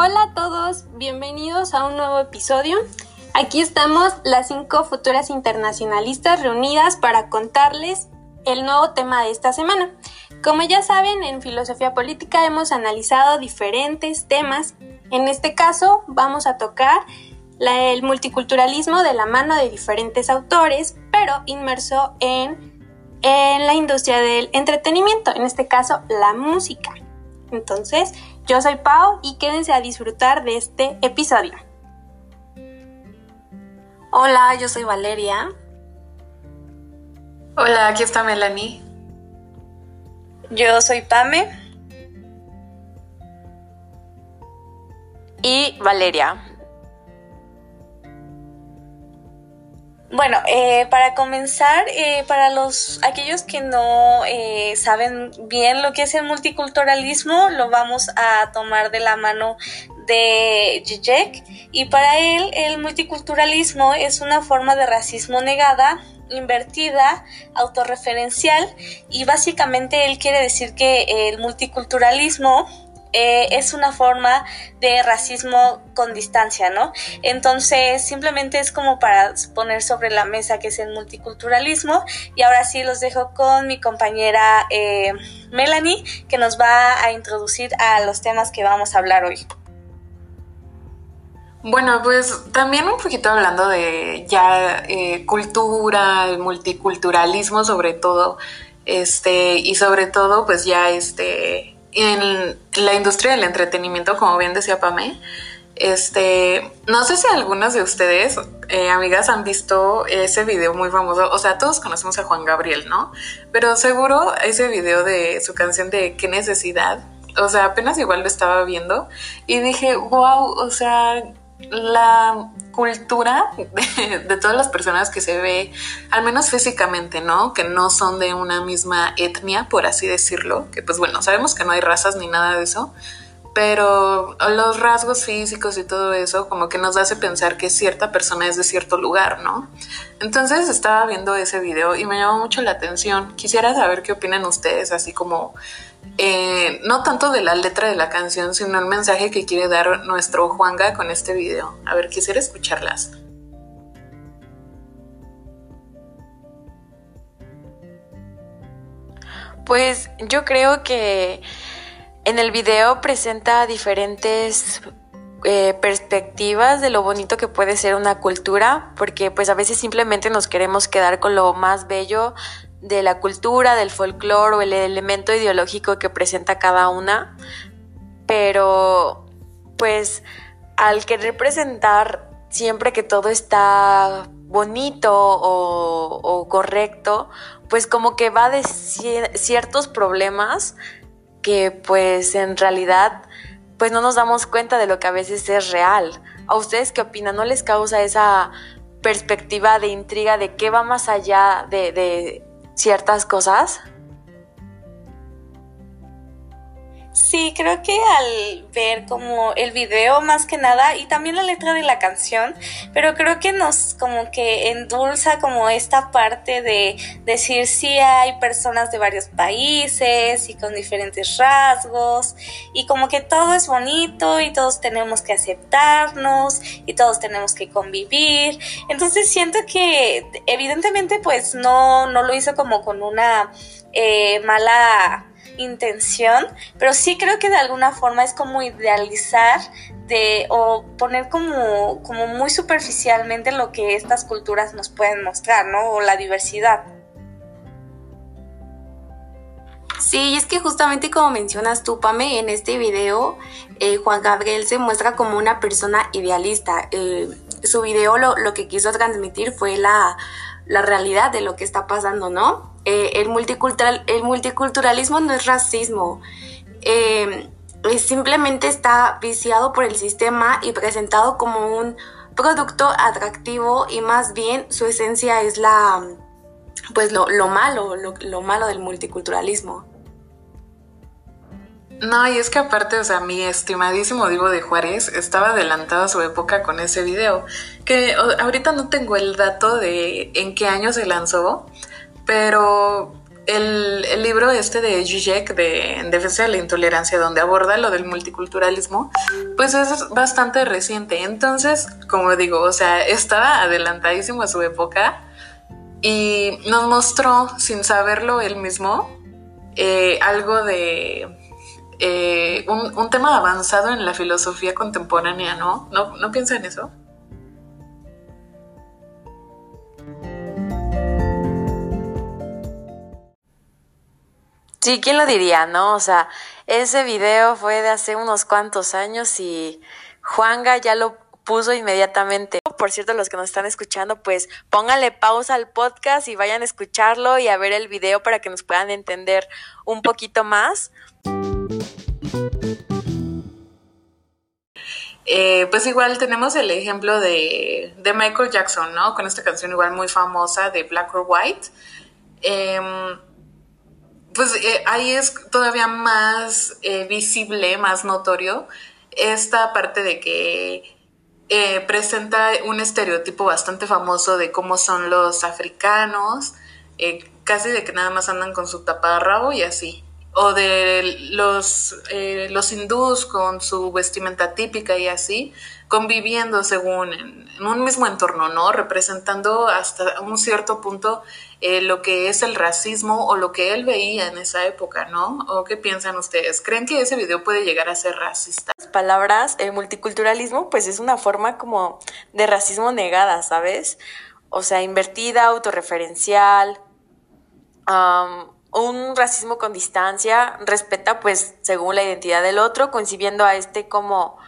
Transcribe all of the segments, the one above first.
Hola a todos, bienvenidos a un nuevo episodio. Aquí estamos las cinco futuras internacionalistas reunidas para contarles el nuevo tema de esta semana. Como ya saben, en filosofía política hemos analizado diferentes temas. En este caso vamos a tocar el multiculturalismo de la mano de diferentes autores, pero inmerso en, en la industria del entretenimiento, en este caso la música. Entonces, yo soy Pau y quédense a disfrutar de este episodio. Hola, yo soy Valeria. Hola, aquí está Melanie. Yo soy Pame. Y Valeria. Bueno, eh, para comenzar, eh, para los aquellos que no eh, saben bien lo que es el multiculturalismo, lo vamos a tomar de la mano de Zizek. Y para él el multiculturalismo es una forma de racismo negada invertida, autorreferencial y básicamente él quiere decir que el multiculturalismo eh, es una forma de racismo con distancia, ¿no? Entonces, simplemente es como para poner sobre la mesa que es el multiculturalismo. Y ahora sí los dejo con mi compañera eh, Melanie, que nos va a introducir a los temas que vamos a hablar hoy. Bueno, pues también un poquito hablando de ya eh, cultura, multiculturalismo sobre todo, este, y sobre todo pues ya este en la industria del entretenimiento, como bien decía Pame, este, no sé si algunas de ustedes, eh, amigas, han visto ese video muy famoso. O sea, todos conocemos a Juan Gabriel, ¿no? Pero seguro ese video de su canción de ¿Qué necesidad? O sea, apenas igual lo estaba viendo y dije, wow, o sea, la cultura de, todas las personas que se ve, al menos físicamente, ¿no? Que no son de una misma etnia, por así decirlo, que pues bueno, sabemos que no hay razas ni nada de eso, pero los rasgos físicos y todo eso como que nos hace pensar que cierta persona es de cierto lugar, ¿no? Entonces estaba viendo ese video y me llamó mucho la atención. Quisiera saber qué opinan ustedes, así como eh, no tanto de la letra de la canción, sino el mensaje que quiere dar nuestro Juanga con este video. A ver, quisiera escucharlas. Pues yo creo que en el video presenta diferentes eh, perspectivas de lo bonito que puede ser una cultura, porque pues a veces simplemente nos queremos quedar con lo más bello de la cultura, del folclore o el elemento ideológico que presenta cada una, pero pues al querer presentar siempre que todo está bonito o, correcto, pues como que va de ciertos problemas que pues en realidad pues no nos damos cuenta de lo que a veces es real. ¿A ustedes qué opinan? ¿No les causa esa perspectiva de intriga de qué va más allá de ciertas cosas? Sí, creo que al ver como el video más que nada y también la letra de la canción, pero creo que nos como que endulza como esta parte de decir si hay personas de varios países y con diferentes rasgos y como que todo es bonito y todos tenemos que aceptarnos y todos tenemos que convivir. Entonces siento que evidentemente pues no, no lo hizo como con una eh, mala intención, pero sí creo que de alguna forma es como idealizar de o poner como, como muy superficialmente lo que estas culturas nos pueden mostrar, ¿no? O la diversidad. Sí, es que justamente como mencionas tú, Pame, en este video eh, Juan Gabriel se muestra como una persona idealista. Eh, su video lo, lo, que quiso transmitir fue la, la realidad de lo que está pasando, ¿no? Eh, el, multicultural, el multiculturalismo no es racismo. Eh, simplemente está viciado por el sistema y presentado como un producto atractivo y más bien su esencia es la pues lo, malo, lo, malo del multiculturalismo. No, y es que aparte, o sea, mi estimadísimo Divo de Juárez estaba adelantado a su época con ese video, que ahorita no tengo el dato de en qué año se lanzó, pero el, el, libro este de Zizek de En defensa de la intolerancia, donde aborda lo del multiculturalismo, pues es bastante reciente. Entonces, como digo, o sea, estaba adelantadísimo a su época y nos mostró, sin saberlo él mismo, eh, algo de eh, un, un, tema avanzado en la filosofía contemporánea, ¿no? ¿No, ¿no piensa en eso? Sí, ¿quién lo diría, no? O sea, ese video fue de hace unos cuantos años y Juanga ya lo puso inmediatamente. Por cierto, los que nos están escuchando, pues pónganle pausa al podcast y vayan a escucharlo y a ver el video para que nos puedan entender un poquito más. Eh, pues igual tenemos el ejemplo de, Michael Jackson, ¿no? Con esta canción igual muy famosa de Black or White. Eh, pues eh, ahí es todavía más eh, visible, más notorio esta parte de que eh, presenta un estereotipo bastante famoso de cómo son los africanos, casi de que nada más andan con su taparrabo y así. O de los, eh, los hindús con su vestimenta típica y así, conviviendo según en, un mismo entorno, ¿no? Representando hasta un cierto punto eh, lo que es el racismo o lo que él veía en esa época, ¿no? ¿O qué piensan ustedes? ¿Creen que ese video puede llegar a ser racista? Palabras, el multiculturalismo pues es una forma como de racismo negada, ¿sabes? O sea, invertida, autorreferencial, un racismo con distancia, respeta pues según la identidad del otro, concibiendo a este como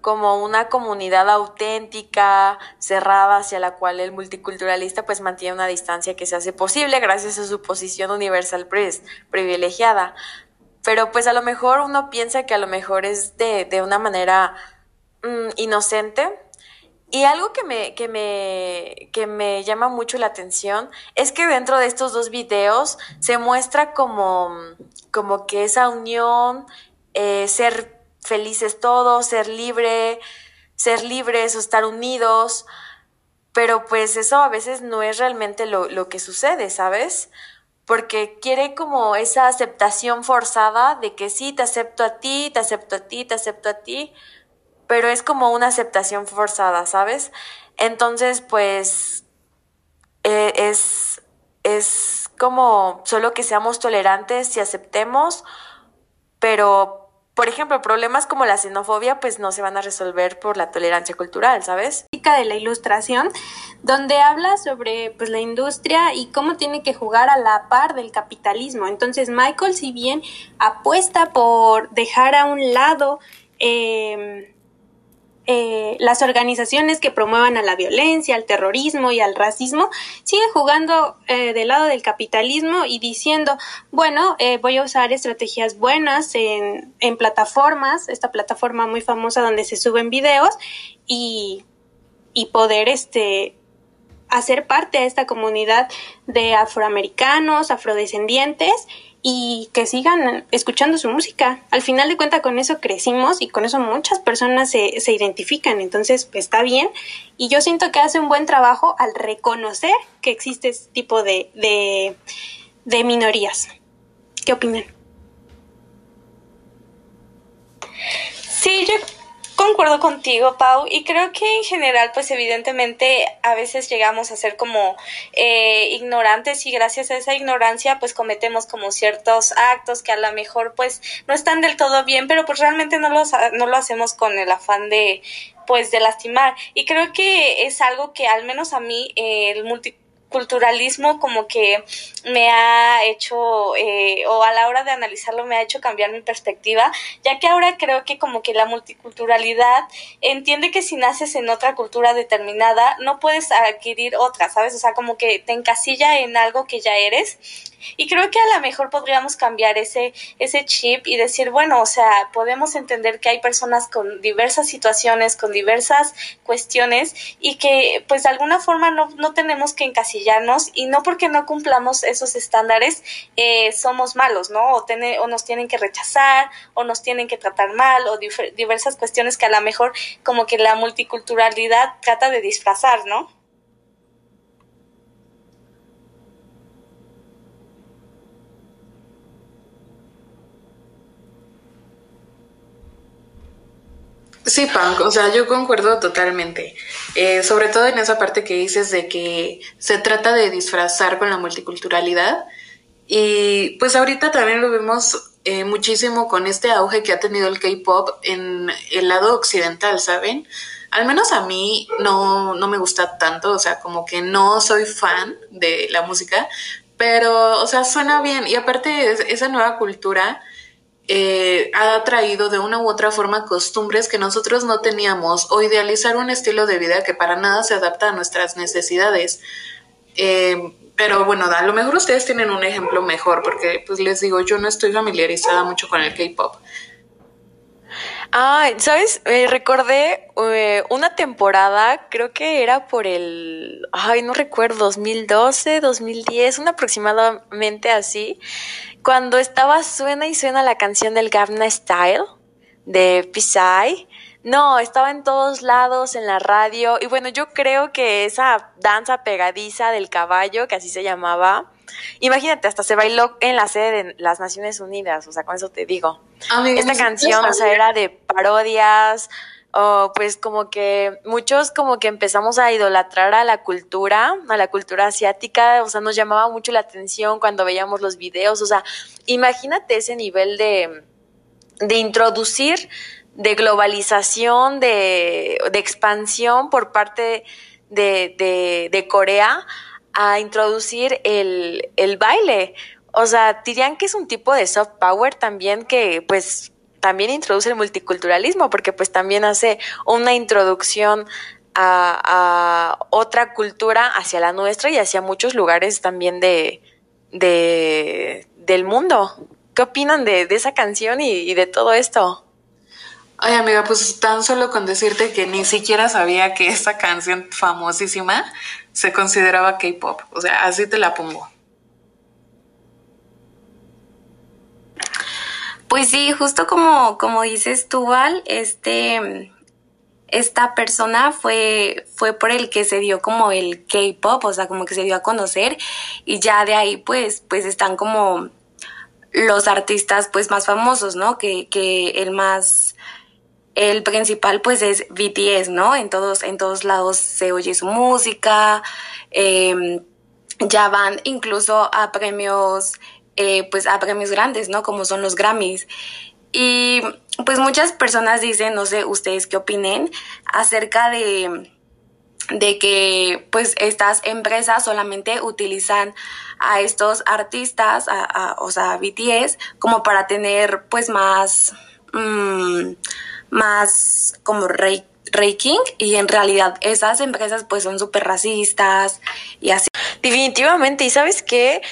como una comunidad auténtica, cerrada, hacia la cual el multiculturalista pues mantiene una distancia que se hace posible gracias a su posición universal privilegiada. Pero pues a lo mejor uno piensa que a lo mejor es de, de una manera mmm, inocente. Y algo que me, que, me, que me llama mucho la atención es que dentro de estos dos videos se muestra como, como que esa unión, eh, ser felices todos, ser libre, ser libres o estar unidos, pero pues eso a veces no es realmente lo, lo que sucede, ¿sabes? Porque quiere como esa aceptación forzada de que sí, te acepto a ti, te acepto a ti, te acepto a ti, pero es como una aceptación forzada, ¿sabes? Entonces, pues eh, es, es como solo que seamos tolerantes y aceptemos, pero por ejemplo, problemas como la xenofobia pues no se van a resolver por la tolerancia cultural, ¿sabes? de la ilustración, donde habla sobre pues la industria y cómo tiene que jugar a la par del capitalismo. Entonces, Michael, si bien apuesta por dejar a un lado eh, eh, las organizaciones que promuevan a la violencia, al terrorismo y al racismo, sigue jugando eh, del lado del capitalismo y diciendo, bueno, eh, voy a usar estrategias buenas en, en plataformas, esta plataforma muy famosa donde se suben videos y, y poder este hacer parte de esta comunidad de afroamericanos, afrodescendientes y que sigan escuchando su música. Al final de cuentas con eso crecimos y con eso muchas personas se, se identifican, entonces pues, está bien y yo siento que hace un buen trabajo al reconocer que existe este tipo de, de, de minorías. ¿Qué opinan? Sí, yo concuerdo contigo, Pau, y creo que en general, pues evidentemente a veces llegamos a ser como eh, ignorantes y gracias a esa ignorancia, pues cometemos como ciertos actos que a lo mejor pues no están del todo bien, pero pues realmente no, los, no lo hacemos con el afán de pues de lastimar. Y creo que es algo que al menos a mí eh, el multi culturalismo como que me ha hecho eh, o a la hora de analizarlo me ha hecho cambiar mi perspectiva ya que ahora creo que como que la multiculturalidad entiende que si naces en otra cultura determinada no puedes adquirir otra sabes o sea como que te encasilla en algo que ya eres. Y creo que a lo mejor podríamos cambiar ese, ese chip y decir, bueno, o sea, podemos entender que hay personas con diversas situaciones, con diversas cuestiones y que pues de alguna forma no, no tenemos que y no porque no cumplamos esos estándares eh, somos malos, ¿no? O, o nos tienen que rechazar o nos tienen que tratar mal o diversas cuestiones que a lo mejor como que la multiculturalidad trata de disfrazar, ¿no? Sí, Punk, o sea, yo concuerdo totalmente. Eh, sobre todo en esa parte que dices de que se trata de disfrazar con la multiculturalidad. Y pues ahorita también lo vemos eh, muchísimo con este auge que ha tenido el K-pop en el lado occidental, ¿saben? Al menos a mí no, no me gusta tanto, o sea, como que no soy fan de la música, pero, o sea, suena bien. Y aparte, esa nueva cultura eh, ha traído de una u otra forma costumbres que nosotros no teníamos o idealizar un estilo de vida que para nada se adapta a nuestras necesidades. Eh, pero bueno, a lo mejor ustedes tienen un ejemplo mejor porque pues les digo, yo no estoy familiarizada mucho con el K-Pop. Ah, ¿sabes? Eh, recordé una temporada, creo que era por el, ay, no recuerdo, 2012, 2010, un aproximadamente así, cuando estaba suena y suena la canción del Gabna Style de Psy. No, estaba en todos lados, en la radio. Y bueno, yo creo que esa danza pegadiza del caballo, que así se llamaba, imagínate, hasta se bailó en la sede de las Naciones Unidas, o sea, con eso te digo. Esta canción, o sea, era de parodias, o pues como que muchos como que empezamos a idolatrar a la cultura, a la cultura asiática, o sea, nos llamaba mucho la atención cuando veíamos los videos, o sea, imagínate ese nivel de, de introducir, de globalización, de, de expansión por parte de, de, de Corea a introducir el, el baile. O sea, dirían que es un tipo de soft power también que pues también introduce el multiculturalismo, porque pues también hace una introducción a, otra cultura hacia la nuestra y hacia muchos lugares también de, de del mundo. ¿Qué opinan de, esa canción y, de todo esto? Ay, amiga, pues tan solo con decirte que ni siquiera sabía que esa canción famosísima se consideraba K-pop. O sea, así te la pongo. Pues sí, justo como, como dices tú, Val, este, esta persona fue, fue por el que se dio como el K-pop, o sea, como que se dio a conocer y ya de ahí pues, pues están como los artistas pues más famosos, ¿no? Que, que el más, el principal pues es BTS, ¿no? En todos, en todos lados se oye su música, eh, ya van incluso a premios eh, pues a premios grandes, ¿no? Como son los Grammys. Y pues muchas personas dicen, no sé, ustedes qué opinen acerca de, de que pues estas empresas solamente utilizan a estos artistas, a, o sea, BTS, como para tener pues más, mm, más como rey ranking y en realidad esas empresas pues son súper racistas y así. Definitivamente, y sabes qué,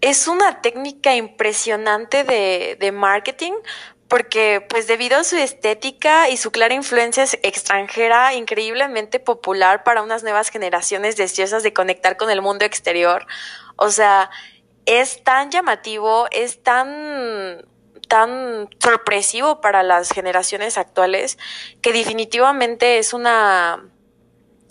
es una técnica impresionante de, de marketing porque pues debido a su estética y su clara influencia extranjera increíblemente popular para unas nuevas generaciones deseosas de conectar con el mundo exterior, o sea, es tan llamativo, es tan tan sorpresivo para las generaciones actuales que definitivamente es una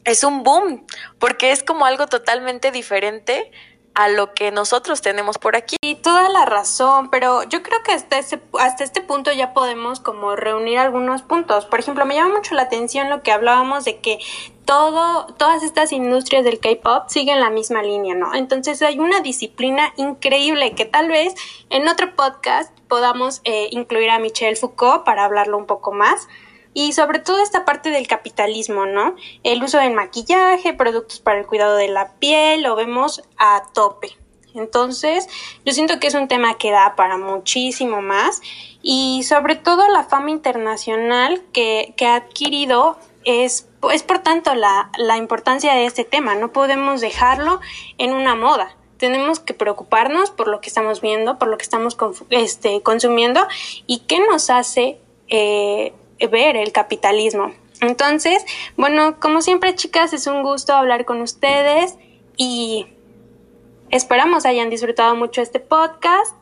es un boom porque es como algo totalmente diferente a lo que nosotros tenemos por aquí. Y toda la razón, pero yo creo que hasta, ese, hasta este punto ya podemos como reunir algunos puntos. Por ejemplo, me llama mucho la atención lo que hablábamos de que todas estas industrias del K-pop siguen la misma línea, ¿no? Entonces hay una disciplina increíble que tal vez en otro podcast podamos eh, incluir a Michelle Foucault para hablarlo un poco más y sobre todo esta parte del capitalismo, ¿no? El uso del maquillaje, productos para el cuidado de la piel, lo vemos a tope. Entonces, yo siento que es un tema que da para muchísimo más y sobre todo la fama internacional que ha adquirido es, es por tanto la, la importancia de este tema. No podemos dejarlo en una moda tenemos que preocuparnos por lo que estamos viendo, por lo que estamos este, consumiendo y qué nos hace eh, ver el capitalismo. Entonces, bueno, como siempre chicas, es un gusto hablar con ustedes y esperamos hayan disfrutado mucho este podcast.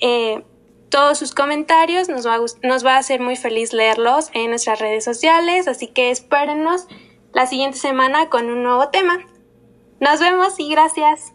Eh, todos sus comentarios nos va, a, hacer muy feliz leerlos en nuestras redes sociales, así que espérenos la siguiente semana con un nuevo tema. Nos vemos y gracias.